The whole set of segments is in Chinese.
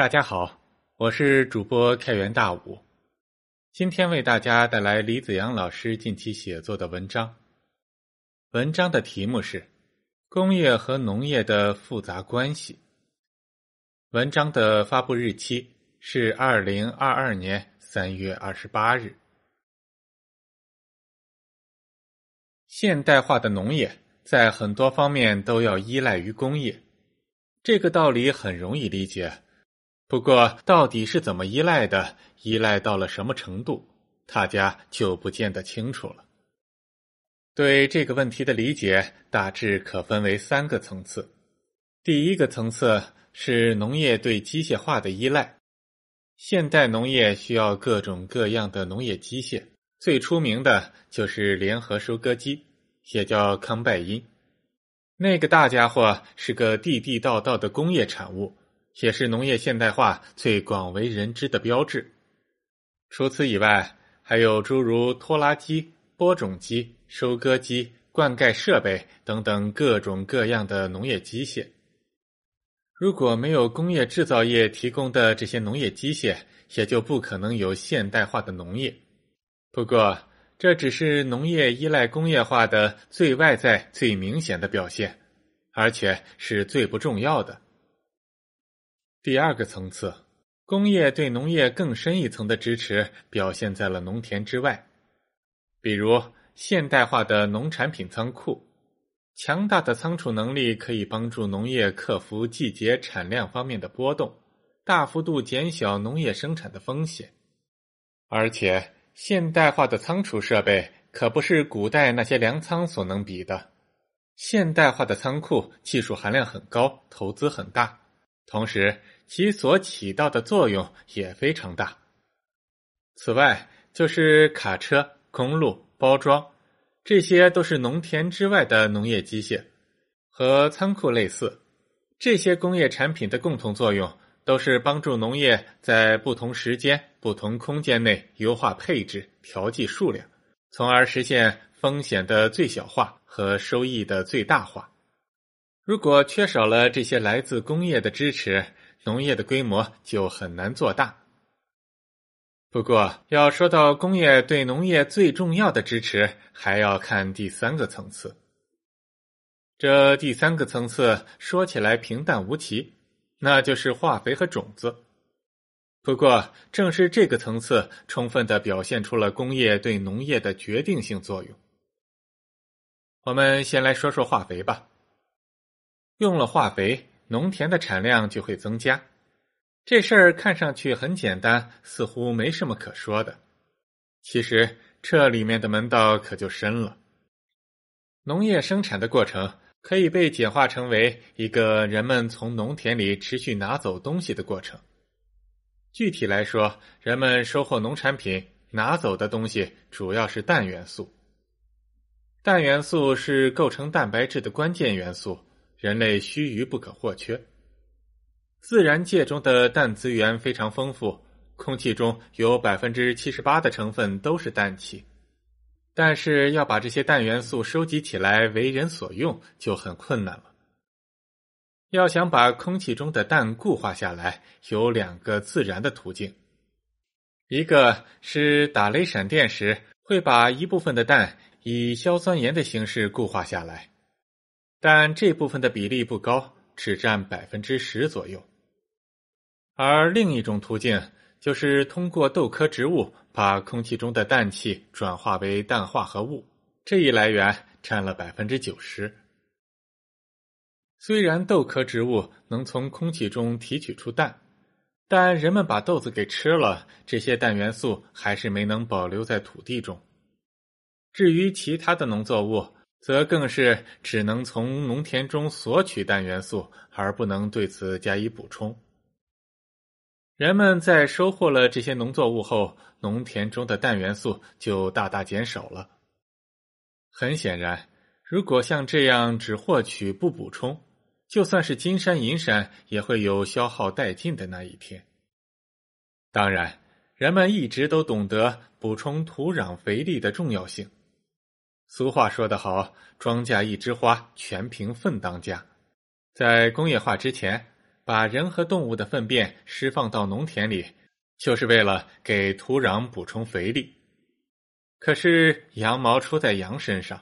大家好，我是主播开元大武，今天为大家带来李子阳老师近期写作的文章。文章的题目是《工业和农业的复杂关系》。文章的发布日期是二零二二年三月二十八日。现代化的农业在很多方面都要依赖于工业，这个道理很容易理解。不过，到底是怎么依赖的，依赖到了什么程度，大家就不见得清楚了。对这个问题的理解，大致可分为三个层次。第一个层次是农业对机械化的依赖。现代农业需要各种各样的农业机械，最出名的就是联合收割机，也叫康拜因。那个大家伙是个地地道道的工业产物。也是农业现代化最广为人知的标志。除此以外，还有诸如拖拉机、播种机、收割机、灌溉设备等等各种各样的农业机械。如果没有工业制造业提供的这些农业机械，也就不可能有现代化的农业。不过，这只是农业依赖工业化的最外在、最明显的表现，而且是最不重要的。第二个层次，工业对农业更深一层的支持表现在了农田之外，比如现代化的农产品仓库，强大的仓储能力可以帮助农业克服季节产量方面的波动，大幅度减小农业生产的风险。而且，现代化的仓储设备可不是古代那些粮仓所能比的，现代化的仓库技术含量很高，投资很大。同时，其所起到的作用也非常大。此外，就是卡车、公路、包装，这些都是农田之外的农业机械，和仓库类似。这些工业产品的共同作用，都是帮助农业在不同时间、不同空间内优化配置、调剂数量，从而实现风险的最小化和收益的最大化。如果缺少了这些来自工业的支持，农业的规模就很难做大。不过，要说到工业对农业最重要的支持，还要看第三个层次。这第三个层次说起来平淡无奇，那就是化肥和种子。不过，正是这个层次，充分的表现出了工业对农业的决定性作用。我们先来说说化肥吧。用了化肥，农田的产量就会增加。这事儿看上去很简单，似乎没什么可说的。其实这里面的门道可就深了。农业生产的过程可以被简化成为一个人们从农田里持续拿走东西的过程。具体来说，人们收获农产品拿走的东西主要是氮元素。氮元素是构成蛋白质的关键元素。人类须臾不可或缺。自然界中的氮资源非常丰富，空气中有百分之七十八的成分都是氮气。但是要把这些氮元素收集起来为人所用就很困难了。要想把空气中的氮固化下来，有两个自然的途径：一个是打雷闪电时会把一部分的氮以硝酸盐的形式固化下来。但这部分的比例不高，只占百分之十左右。而另一种途径就是通过豆科植物把空气中的氮气转化为氮化合物，这一来源占了百分之九十。虽然豆科植物能从空气中提取出氮，但人们把豆子给吃了，这些氮元素还是没能保留在土地中。至于其他的农作物，则更是只能从农田中索取氮元素，而不能对此加以补充。人们在收获了这些农作物后，农田中的氮元素就大大减少了。很显然，如果像这样只获取不补充，就算是金山银山，也会有消耗殆尽的那一天。当然，人们一直都懂得补充土壤肥力的重要性。俗话说得好，“庄稼一枝花，全凭粪当家。”在工业化之前，把人和动物的粪便释放到农田里，就是为了给土壤补充肥力。可是羊毛出在羊身上，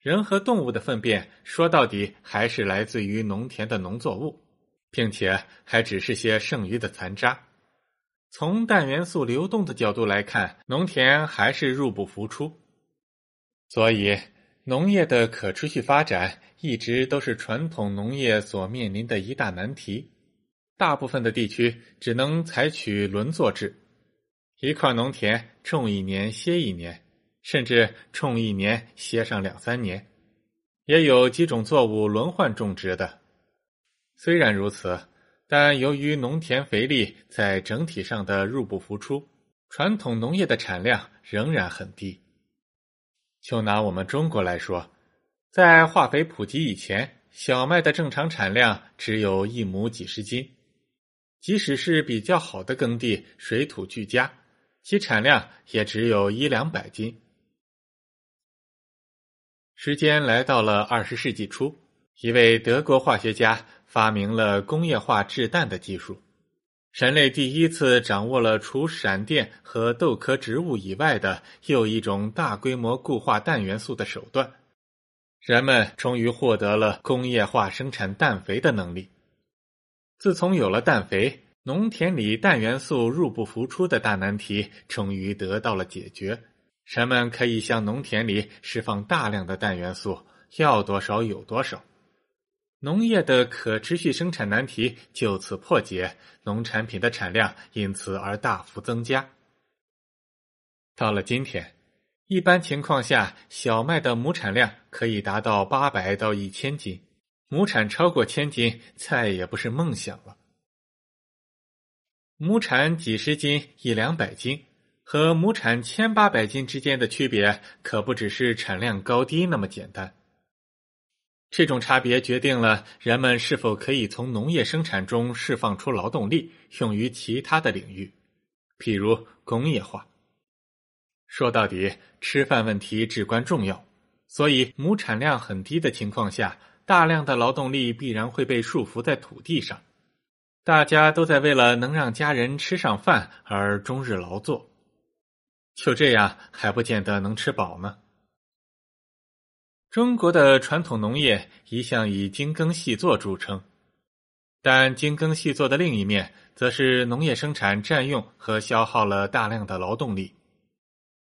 人和动物的粪便说到底还是来自于农田的农作物，并且还只是些剩余的残渣。从氮元素流动的角度来看，农田还是入不敷出。所以，农业的可持续发展一直都是传统农业所面临的一大难题。大部分的地区只能采取轮作制，一块农田种一年歇一年，甚至种一年歇上两三年，也有几种作物轮换种植的。虽然如此。但由于农田肥力在整体上的入不敷出，传统农业的产量仍然很低。就拿我们中国来说，在化肥普及以前，小麦的正常产量只有一亩几十斤，即使是比较好的耕地，水土俱佳，其产量也只有一两百斤。时间来到了二十世纪初，一位德国化学家。发明了工业化制氮的技术，人类第一次掌握了除闪电和豆科植物以外的又一种大规模固化氮元素的手段。人们终于获得了工业化生产氮肥的能力。自从有了氮肥，农田里氮元素入不敷出的大难题终于得到了解决。人们可以向农田里释放大量的氮元素，要多少有多少。农业的可持续生产难题就此破解，农产品的产量因此而大幅增加。到了今天，一般情况下，小麦的亩产量可以达到八百到一千斤，亩产超过千斤再也不是梦想了。亩产几十斤、一两百斤和亩产千八百斤之间的区别，可不只是产量高低那么简单。这种差别决定了人们是否可以从农业生产中释放出劳动力，用于其他的领域，譬如工业化。说到底，吃饭问题至关重要，所以亩产量很低的情况下，大量的劳动力必然会被束缚在土地上，大家都在为了能让家人吃上饭而终日劳作，就这样还不见得能吃饱呢。中国的传统农业一向以精耕细作著称，但精耕细作的另一面，则是农业生产占用和消耗了大量的劳动力。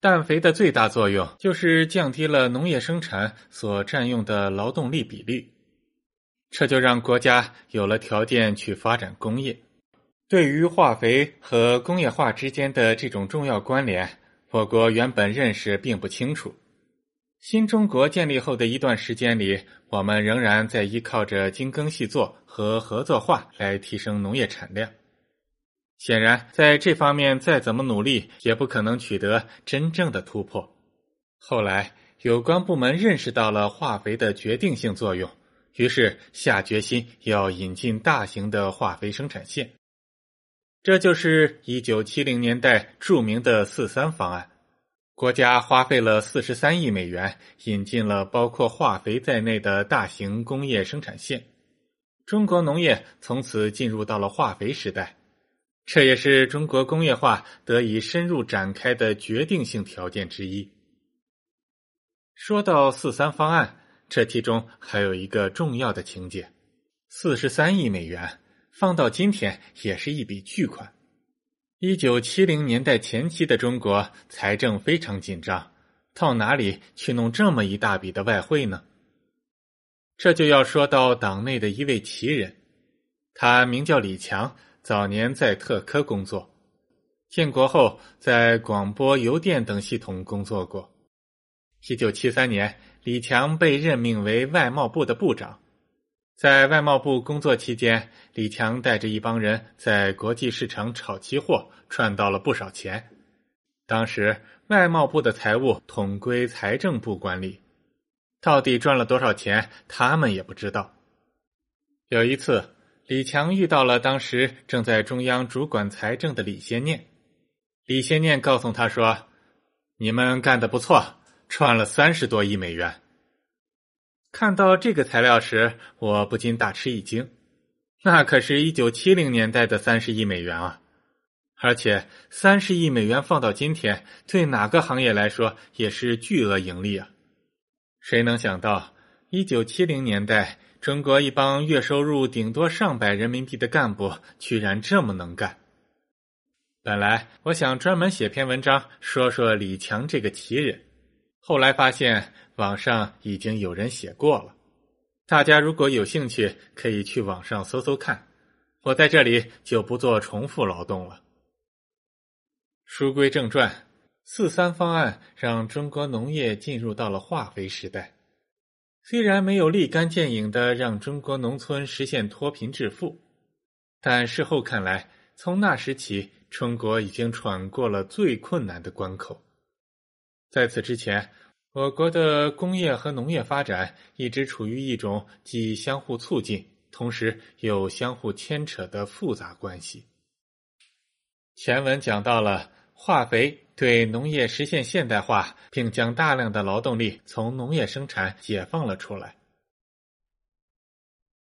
氮肥的最大作用就是降低了农业生产所占用的劳动力比率，这就让国家有了条件去发展工业。对于化肥和工业化之间的这种重要关联，我国原本认识并不清楚。新中国建立后的一段时间里，我们仍然在依靠着精耕细作和合作化来提升农业产量。显然，在这方面再怎么努力，也不可能取得真正的突破。后来，有关部门认识到了化肥的决定性作用，于是下决心要引进大型的化肥生产线。这就是一九七零年代著名的“四三方案”。国家花费了四十三亿美元，引进了包括化肥在内的大型工业生产线。中国农业从此进入到了化肥时代，这也是中国工业化得以深入展开的决定性条件之一。说到“四三方案”，这其中还有一个重要的情节：四十三亿美元放到今天也是一笔巨款。一九七零年代前期的中国财政非常紧张，到哪里去弄这么一大笔的外汇呢？这就要说到党内的一位奇人，他名叫李强，早年在特科工作，建国后在广播、邮电等系统工作过。一九七三年，李强被任命为外贸部的部长。在外贸部工作期间，李强带着一帮人在国际市场炒期货，赚到了不少钱。当时外贸部的财务统归财政部管理，到底赚了多少钱，他们也不知道。有一次，李强遇到了当时正在中央主管财政的李先念，李先念告诉他说：“你们干的不错，赚了三十多亿美元。”看到这个材料时，我不禁大吃一惊。那可是一九七零年代的三十亿美元啊！而且三十亿美元放到今天，对哪个行业来说也是巨额盈利啊！谁能想到，一九七零年代中国一帮月收入顶多上百人民币的干部，居然这么能干？本来我想专门写篇文章说说李强这个奇人，后来发现网上已经有人写过了。大家如果有兴趣，可以去网上搜搜看。我在这里就不做重复劳动了。书归正传，四三方案让中国农业进入到了化肥时代。虽然没有立竿见影的让中国农村实现脱贫致富，但事后看来，从那时起，中国已经闯过了最困难的关口。在此之前。我国的工业和农业发展一直处于一种既相互促进，同时又相互牵扯的复杂关系。前文讲到了化肥对农业实现现代化，并将大量的劳动力从农业生产解放了出来。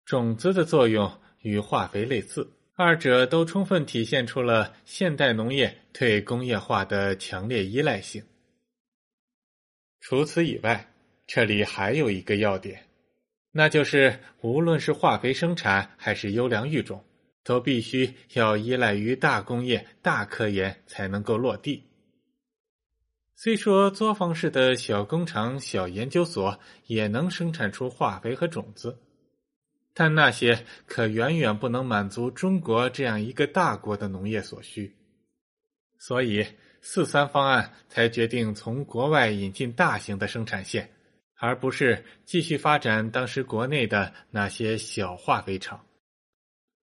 种子的作用与化肥类似，二者都充分体现出了现代农业对工业化的强烈依赖性。除此以外，这里还有一个要点，那就是无论是化肥生产还是优良育种，都必须要依赖于大工业、大科研才能够落地。虽说作坊式的小工厂、小研究所也能生产出化肥和种子，但那些可远远不能满足中国这样一个大国的农业所需，所以。四三方案才决定从国外引进大型的生产线，而不是继续发展当时国内的那些小化肥厂。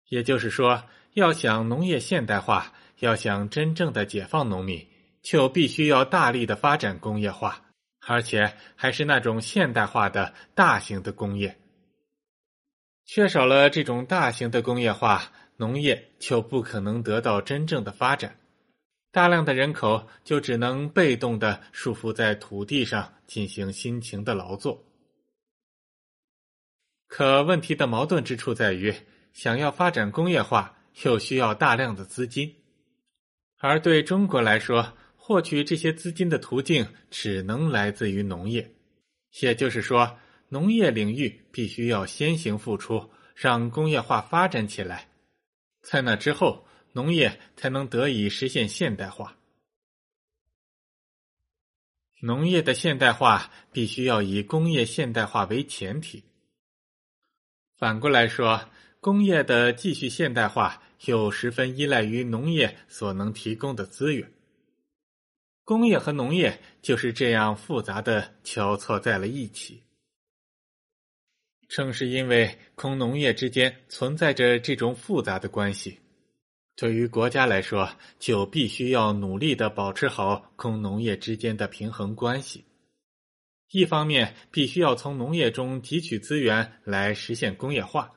也就是说，要想农业现代化，要想真正的解放农民，就必须要大力的发展工业化，而且还是那种现代化的大型的工业。缺少了这种大型的工业化，农业就不可能得到真正的发展。大量的人口就只能被动的束缚在土地上进行辛勤的劳作。可问题的矛盾之处在于，想要发展工业化，又需要大量的资金，而对中国来说，获取这些资金的途径只能来自于农业。也就是说，农业领域必须要先行付出，让工业化发展起来，在那之后。农业才能得以实现现代化。农业的现代化必须要以工业现代化为前提。反过来说，工业的继续现代化又十分依赖于农业所能提供的资源。工业和农业就是这样复杂的交错在了一起。正是因为空农业之间存在着这种复杂的关系。对于国家来说，就必须要努力的保持好工农业之间的平衡关系。一方面，必须要从农业中汲取资源来实现工业化；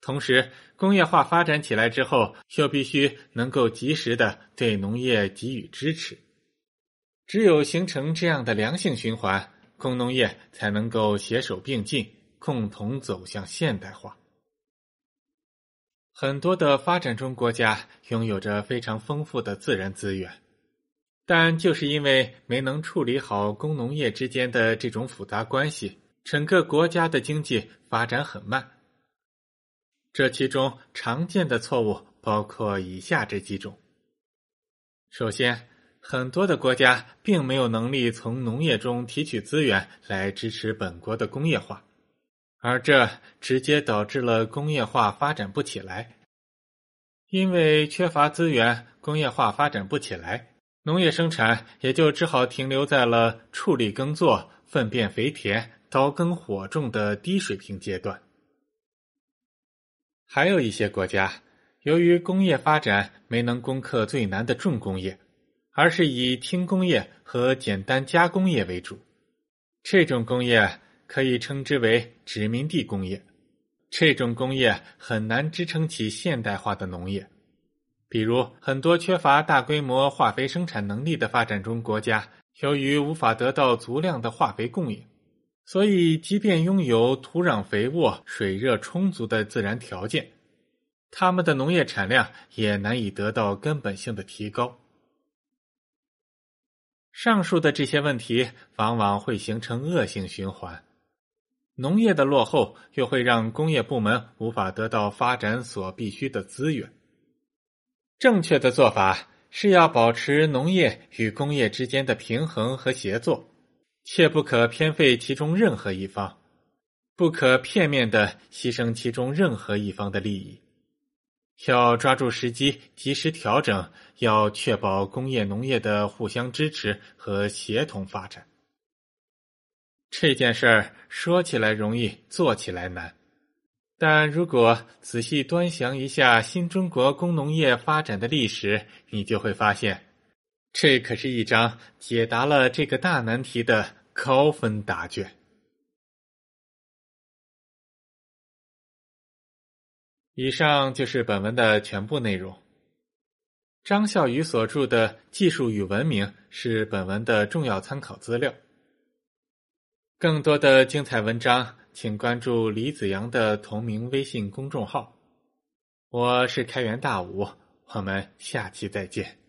同时，工业化发展起来之后，又必须能够及时的对农业给予支持。只有形成这样的良性循环，工农业才能够携手并进，共同走向现代化。很多的发展中国家拥有着非常丰富的自然资源，但就是因为没能处理好工农业之间的这种复杂关系，整个国家的经济发展很慢。这其中常见的错误包括以下这几种：首先，很多的国家并没有能力从农业中提取资源来支持本国的工业化。而这直接导致了工业化发展不起来，因为缺乏资源，工业化发展不起来，农业生产也就只好停留在了畜力耕作、粪便肥田、刀耕火种的低水平阶段。还有一些国家，由于工业发展没能攻克最难的重工业，而是以轻工业和简单加工业为主，这种工业。可以称之为殖民地工业，这种工业很难支撑起现代化的农业。比如，很多缺乏大规模化肥生产能力的发展中国家，由于无法得到足量的化肥供应，所以即便拥有土壤肥沃、水热充足的自然条件，他们的农业产量也难以得到根本性的提高。上述的这些问题往往会形成恶性循环，农业的落后又会让工业部门无法得到发展所必需的资源。正确的做法是要保持农业与工业之间的平衡和协作，切不可偏废其中任何一方，不可片面的牺牲其中任何一方的利益。要抓住时机，及时调整，要确保工业农业的互相支持和协同发展。这件事儿说起来容易，做起来难。但如果仔细端详一下新中国工农业发展的历史，你就会发现，这可是一张解答了这个大难题的高分答卷。以上就是本文的全部内容。张孝宇所著的《技术与文明》是本文的重要参考资料。更多的精彩文章，请关注李子阳的同名微信公众号。我是开元大武，我们下期再见。